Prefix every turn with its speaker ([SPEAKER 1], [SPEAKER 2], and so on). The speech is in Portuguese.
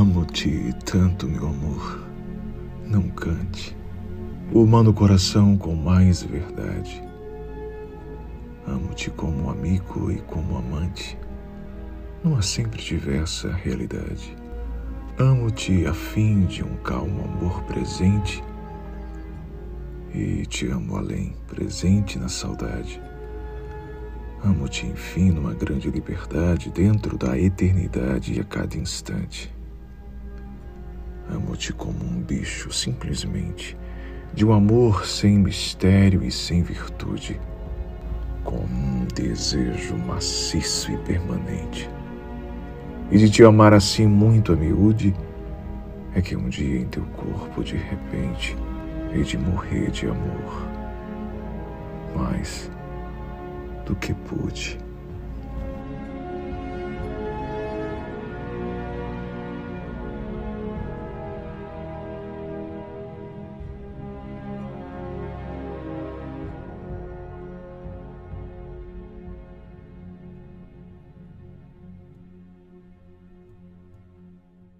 [SPEAKER 1] Amo-te tanto, meu amor. Não cante. Humano coração com mais verdade. Amo-te como amigo e como amante, numa sempre diversa realidade. Amo-te a fim de um calmo amor presente e te amo além, presente na saudade. Amo-te, enfim, numa grande liberdade dentro da eternidade e a cada instante. Amo-te como um bicho, simplesmente, de um amor sem mistério e sem virtude, com um desejo maciço e permanente. E de te amar assim muito a miúde, é que um dia em teu corpo, de repente, hei de morrer de amor. Mas do que pude.